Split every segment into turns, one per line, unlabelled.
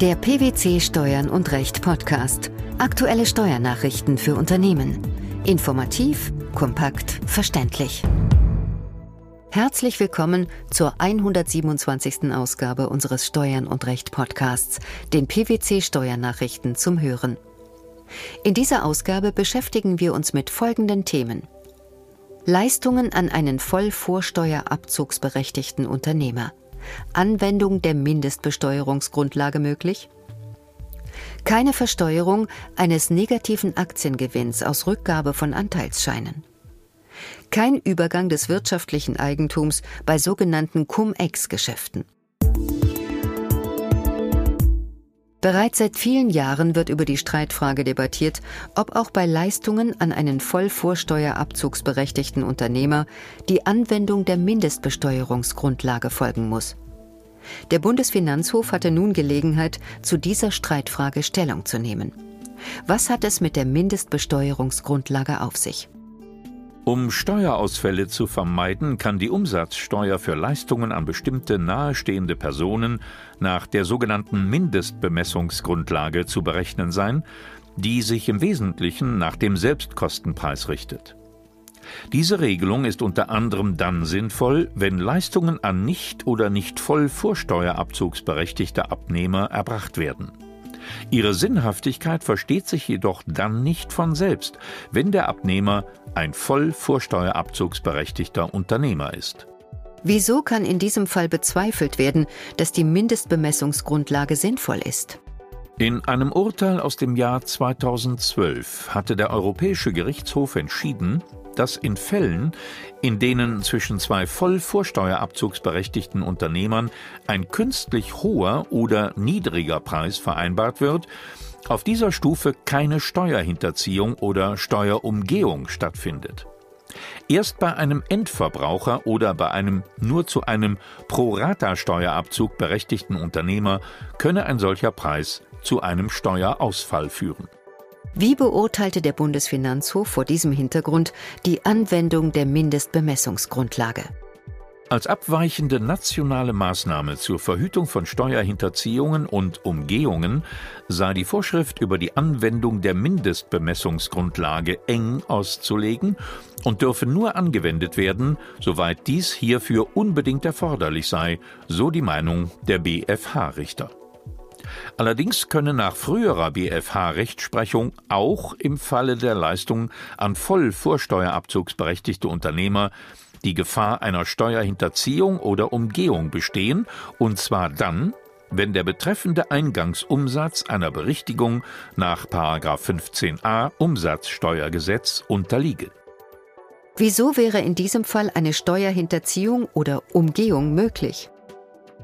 Der PwC Steuern und Recht Podcast. Aktuelle Steuernachrichten für Unternehmen. Informativ, kompakt, verständlich. Herzlich willkommen zur 127. Ausgabe unseres Steuern und Recht Podcasts, den PwC Steuernachrichten zum Hören. In dieser Ausgabe beschäftigen wir uns mit folgenden Themen. Leistungen an einen Vollvorsteuerabzugsberechtigten Unternehmer. Anwendung der Mindestbesteuerungsgrundlage möglich? Keine Versteuerung eines negativen Aktiengewinns aus Rückgabe von Anteilsscheinen. Kein Übergang des wirtschaftlichen Eigentums bei sogenannten Cum-Ex-Geschäften. Bereits seit vielen Jahren wird über die Streitfrage debattiert, ob auch bei Leistungen an einen Vollvorsteuerabzugsberechtigten Unternehmer die Anwendung der Mindestbesteuerungsgrundlage folgen muss. Der Bundesfinanzhof hatte nun Gelegenheit, zu dieser Streitfrage Stellung zu nehmen. Was hat es mit der Mindestbesteuerungsgrundlage auf sich?
Um Steuerausfälle zu vermeiden, kann die Umsatzsteuer für Leistungen an bestimmte nahestehende Personen nach der sogenannten Mindestbemessungsgrundlage zu berechnen sein, die sich im Wesentlichen nach dem Selbstkostenpreis richtet. Diese Regelung ist unter anderem dann sinnvoll, wenn Leistungen an nicht oder nicht voll vorsteuerabzugsberechtigte Abnehmer erbracht werden. Ihre Sinnhaftigkeit versteht sich jedoch dann nicht von selbst, wenn der Abnehmer ein voll vorsteuerabzugsberechtigter Unternehmer ist.
Wieso kann in diesem Fall bezweifelt werden, dass die Mindestbemessungsgrundlage sinnvoll ist?
In einem Urteil aus dem Jahr 2012 hatte der Europäische Gerichtshof entschieden, dass in Fällen, in denen zwischen zwei voll vorsteuerabzugsberechtigten Unternehmern ein künstlich hoher oder niedriger Preis vereinbart wird, auf dieser Stufe keine Steuerhinterziehung oder Steuerumgehung stattfindet. Erst bei einem Endverbraucher oder bei einem nur zu einem Pro-Rata-Steuerabzug berechtigten Unternehmer könne ein solcher Preis zu einem Steuerausfall führen.
Wie beurteilte der Bundesfinanzhof vor diesem Hintergrund die Anwendung der Mindestbemessungsgrundlage?
Als abweichende nationale Maßnahme zur Verhütung von Steuerhinterziehungen und Umgehungen sei die Vorschrift über die Anwendung der Mindestbemessungsgrundlage eng auszulegen und dürfe nur angewendet werden, soweit dies hierfür unbedingt erforderlich sei, so die Meinung der BfH-Richter. Allerdings könne nach früherer BfH-Rechtsprechung auch im Falle der Leistung an voll vorsteuerabzugsberechtigte Unternehmer die Gefahr einer Steuerhinterziehung oder Umgehung bestehen, und zwar dann, wenn der betreffende Eingangsumsatz einer Berichtigung nach 15a Umsatzsteuergesetz unterliege.
Wieso wäre in diesem Fall eine Steuerhinterziehung oder Umgehung möglich?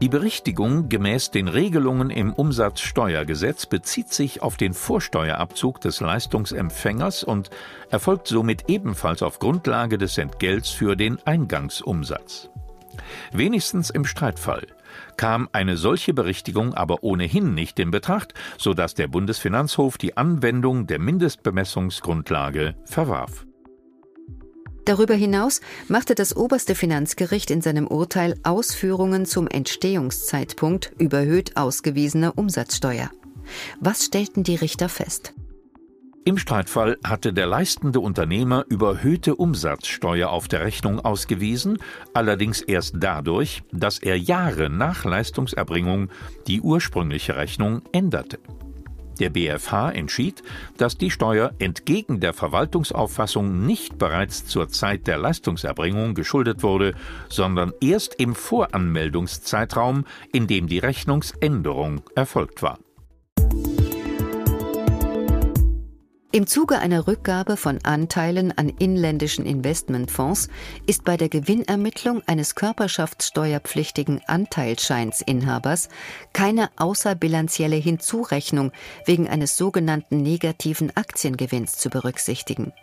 Die Berichtigung gemäß den Regelungen im Umsatzsteuergesetz bezieht sich auf den Vorsteuerabzug des Leistungsempfängers und erfolgt somit ebenfalls auf Grundlage des Entgelts für den Eingangsumsatz. Wenigstens im Streitfall kam eine solche Berichtigung aber ohnehin nicht in Betracht, so dass der Bundesfinanzhof die Anwendung der Mindestbemessungsgrundlage verwarf.
Darüber hinaus machte das oberste Finanzgericht in seinem Urteil Ausführungen zum Entstehungszeitpunkt überhöht ausgewiesener Umsatzsteuer. Was stellten die Richter fest?
Im Streitfall hatte der leistende Unternehmer überhöhte Umsatzsteuer auf der Rechnung ausgewiesen, allerdings erst dadurch, dass er Jahre nach Leistungserbringung die ursprüngliche Rechnung änderte. Der BfH entschied, dass die Steuer entgegen der Verwaltungsauffassung nicht bereits zur Zeit der Leistungserbringung geschuldet wurde, sondern erst im Voranmeldungszeitraum, in dem die Rechnungsänderung erfolgt war.
Im Zuge einer Rückgabe von Anteilen an inländischen Investmentfonds ist bei der Gewinnermittlung eines körperschaftssteuerpflichtigen Anteilscheinsinhabers keine außerbilanzielle Hinzurechnung wegen eines sogenannten negativen Aktiengewinns zu berücksichtigen.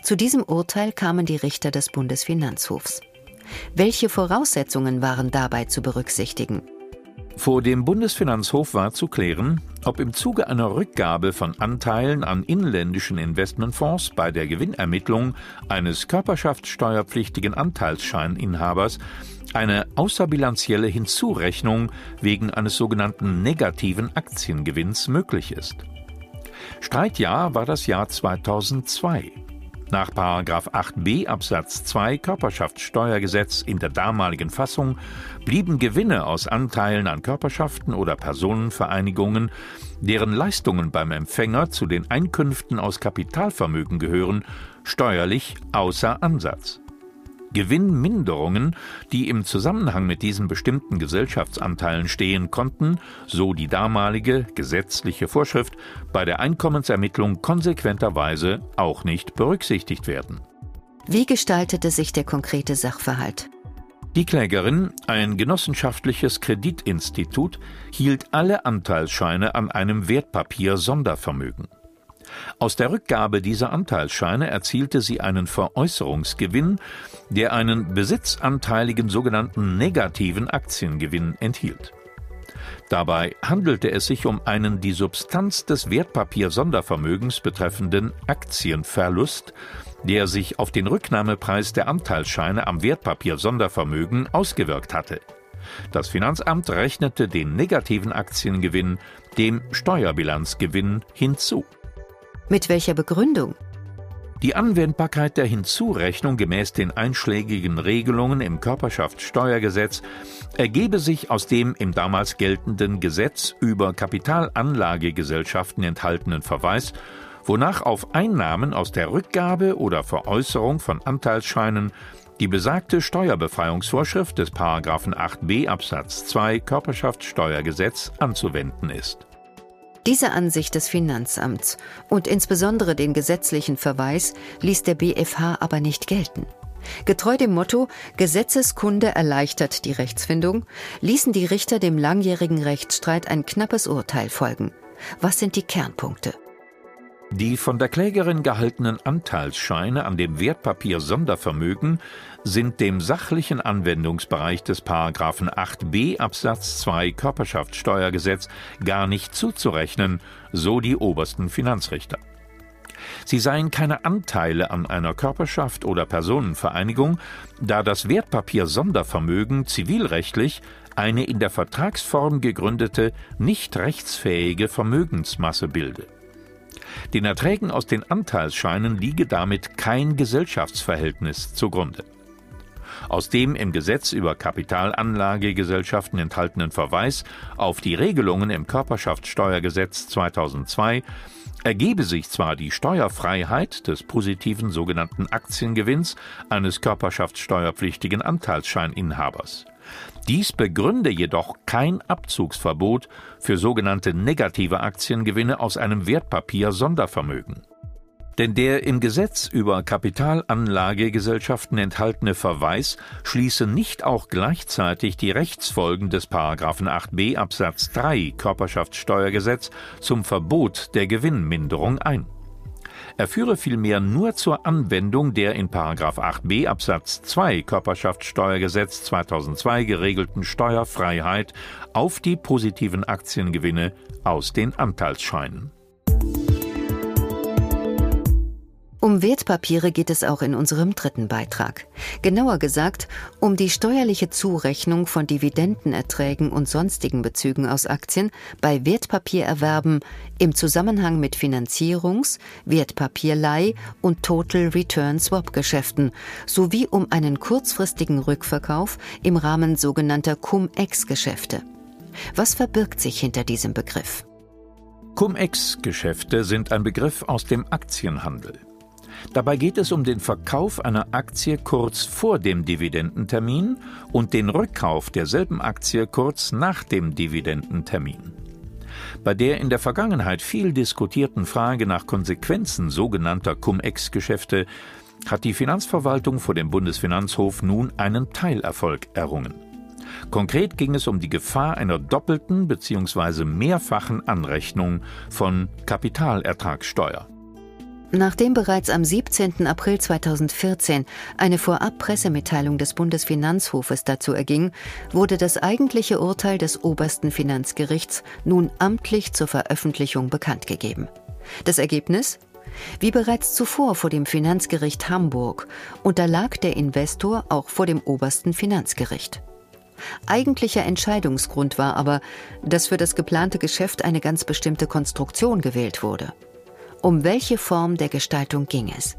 Zu diesem Urteil kamen die Richter des Bundesfinanzhofs. Welche Voraussetzungen waren dabei zu berücksichtigen?
Vor dem Bundesfinanzhof war zu klären, ob im Zuge einer Rückgabe von Anteilen an inländischen Investmentfonds bei der Gewinnermittlung eines körperschaftssteuerpflichtigen Anteilsscheininhabers eine außerbilanzielle Hinzurechnung wegen eines sogenannten negativen Aktiengewinns möglich ist. Streitjahr war das Jahr 2002. Nach 8b Absatz 2 Körperschaftssteuergesetz in der damaligen Fassung blieben Gewinne aus Anteilen an Körperschaften oder Personenvereinigungen, deren Leistungen beim Empfänger zu den Einkünften aus Kapitalvermögen gehören, steuerlich außer Ansatz. Gewinnminderungen, die im Zusammenhang mit diesen bestimmten Gesellschaftsanteilen stehen konnten, so die damalige gesetzliche Vorschrift, bei der Einkommensermittlung konsequenterweise auch nicht berücksichtigt werden.
Wie gestaltete sich der konkrete Sachverhalt?
Die Klägerin, ein genossenschaftliches Kreditinstitut, hielt alle Anteilsscheine an einem Wertpapier Sondervermögen. Aus der Rückgabe dieser Anteilsscheine erzielte sie einen Veräußerungsgewinn, der einen besitzanteiligen sogenannten negativen Aktiengewinn enthielt. Dabei handelte es sich um einen die Substanz des Wertpapier-Sondervermögens betreffenden Aktienverlust, der sich auf den Rücknahmepreis der Anteilsscheine am Wertpapier-Sondervermögen ausgewirkt hatte. Das Finanzamt rechnete den negativen Aktiengewinn dem Steuerbilanzgewinn hinzu.
Mit welcher Begründung?
Die Anwendbarkeit der Hinzurechnung gemäß den einschlägigen Regelungen im Körperschaftssteuergesetz ergebe sich aus dem im damals geltenden Gesetz über Kapitalanlagegesellschaften enthaltenen Verweis, wonach auf Einnahmen aus der Rückgabe oder Veräußerung von Anteilsscheinen die besagte Steuerbefreiungsvorschrift des 8b Absatz 2 Körperschaftssteuergesetz anzuwenden ist.
Diese Ansicht des Finanzamts und insbesondere den gesetzlichen Verweis ließ der BfH aber nicht gelten. Getreu dem Motto Gesetzeskunde erleichtert die Rechtsfindung, ließen die Richter dem langjährigen Rechtsstreit ein knappes Urteil folgen. Was sind die Kernpunkte?
Die von der Klägerin gehaltenen Anteilsscheine an dem Wertpapier Sondervermögen sind dem sachlichen Anwendungsbereich des Paragraphen 8b Absatz 2 Körperschaftssteuergesetz gar nicht zuzurechnen, so die obersten Finanzrichter. Sie seien keine Anteile an einer Körperschaft oder Personenvereinigung, da das Wertpapier Sondervermögen zivilrechtlich eine in der Vertragsform gegründete, nicht rechtsfähige Vermögensmasse bilde. Den Erträgen aus den Anteilsscheinen liege damit kein Gesellschaftsverhältnis zugrunde. Aus dem im Gesetz über Kapitalanlagegesellschaften enthaltenen Verweis auf die Regelungen im Körperschaftssteuergesetz 2002 ergebe sich zwar die Steuerfreiheit des positiven sogenannten Aktiengewinns eines körperschaftssteuerpflichtigen Anteilsscheininhabers. Dies begründe jedoch kein Abzugsverbot für sogenannte negative Aktiengewinne aus einem Wertpapier Sondervermögen. Denn der im Gesetz über Kapitalanlagegesellschaften enthaltene Verweis schließe nicht auch gleichzeitig die Rechtsfolgen des 8b Absatz 3 Körperschaftssteuergesetz zum Verbot der Gewinnminderung ein. Er führe vielmehr nur zur Anwendung der in 8b Absatz 2 Körperschaftssteuergesetz 2002 geregelten Steuerfreiheit auf die positiven Aktiengewinne aus den Anteilsscheinen.
Um Wertpapiere geht es auch in unserem dritten Beitrag. Genauer gesagt, um die steuerliche Zurechnung von Dividendenerträgen und sonstigen Bezügen aus Aktien bei Wertpapiererwerben im Zusammenhang mit Finanzierungs-, Wertpapierleih- und Total Return Swap Geschäften sowie um einen kurzfristigen Rückverkauf im Rahmen sogenannter Cum-Ex-Geschäfte. Was verbirgt sich hinter diesem Begriff?
Cum-Ex-Geschäfte sind ein Begriff aus dem Aktienhandel. Dabei geht es um den Verkauf einer Aktie kurz vor dem Dividendentermin und den Rückkauf derselben Aktie kurz nach dem Dividendentermin. Bei der in der Vergangenheit viel diskutierten Frage nach Konsequenzen sogenannter Cum-Ex-Geschäfte hat die Finanzverwaltung vor dem Bundesfinanzhof nun einen Teilerfolg errungen. Konkret ging es um die Gefahr einer doppelten bzw. mehrfachen Anrechnung von Kapitalertragssteuer.
Nachdem bereits am 17. April 2014 eine Vorab-Pressemitteilung des Bundesfinanzhofes dazu erging, wurde das eigentliche Urteil des obersten Finanzgerichts nun amtlich zur Veröffentlichung bekannt gegeben. Das Ergebnis? Wie bereits zuvor vor dem Finanzgericht Hamburg unterlag der Investor auch vor dem obersten Finanzgericht. Eigentlicher Entscheidungsgrund war aber, dass für das geplante Geschäft eine ganz bestimmte Konstruktion gewählt wurde. Um welche Form der Gestaltung ging es?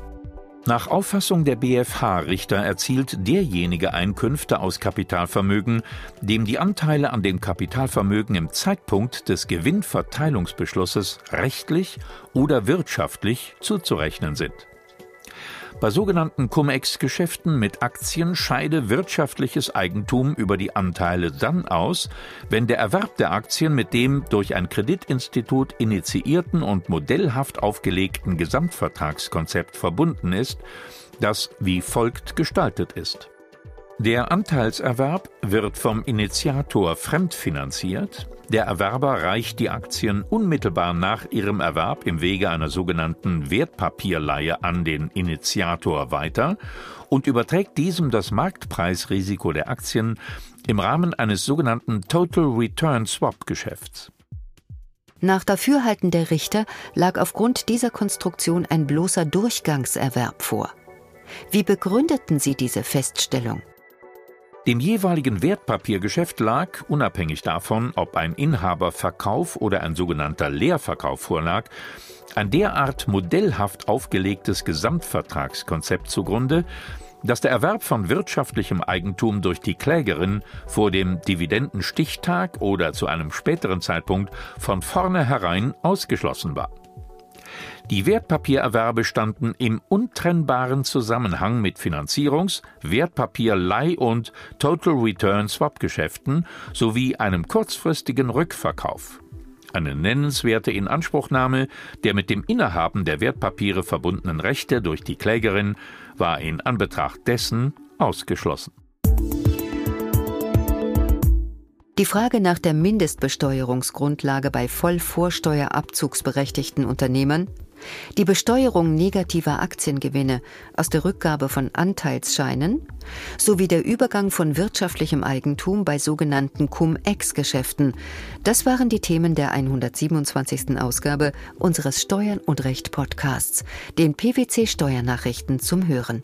Nach Auffassung der BfH-Richter erzielt derjenige Einkünfte aus Kapitalvermögen, dem die Anteile an dem Kapitalvermögen im Zeitpunkt des Gewinnverteilungsbeschlusses rechtlich oder wirtschaftlich zuzurechnen sind. Bei sogenannten Cum-Ex-Geschäften mit Aktien scheide wirtschaftliches Eigentum über die Anteile dann aus, wenn der Erwerb der Aktien mit dem durch ein Kreditinstitut initiierten und modellhaft aufgelegten Gesamtvertragskonzept verbunden ist, das wie folgt gestaltet ist. Der Anteilserwerb wird vom Initiator fremdfinanziert, der Erwerber reicht die Aktien unmittelbar nach ihrem Erwerb im Wege einer sogenannten Wertpapierleihe an den Initiator weiter und überträgt diesem das Marktpreisrisiko der Aktien im Rahmen eines sogenannten Total Return Swap Geschäfts.
Nach Dafürhalten der Richter lag aufgrund dieser Konstruktion ein bloßer Durchgangserwerb vor. Wie begründeten Sie diese Feststellung?
Dem jeweiligen Wertpapiergeschäft lag, unabhängig davon, ob ein Inhaberverkauf oder ein sogenannter Leerverkauf vorlag, ein derart modellhaft aufgelegtes Gesamtvertragskonzept zugrunde, dass der Erwerb von wirtschaftlichem Eigentum durch die Klägerin vor dem Dividendenstichtag oder zu einem späteren Zeitpunkt von vornherein ausgeschlossen war. Die Wertpapiererwerbe standen im untrennbaren Zusammenhang mit Finanzierungs-, Wertpapierleih- und Total Return Swap-Geschäften sowie einem kurzfristigen Rückverkauf. Eine nennenswerte Inanspruchnahme der mit dem Innehaben der Wertpapiere verbundenen Rechte durch die Klägerin war in Anbetracht dessen ausgeschlossen.
Die Frage nach der Mindestbesteuerungsgrundlage bei vollvorsteuerabzugsberechtigten Unternehmern die Besteuerung negativer Aktiengewinne aus der Rückgabe von Anteilsscheinen sowie der Übergang von wirtschaftlichem Eigentum bei sogenannten Cum-Ex-Geschäften. Das waren die Themen der 127. Ausgabe unseres Steuern und Recht Podcasts, den PwC Steuernachrichten zum Hören.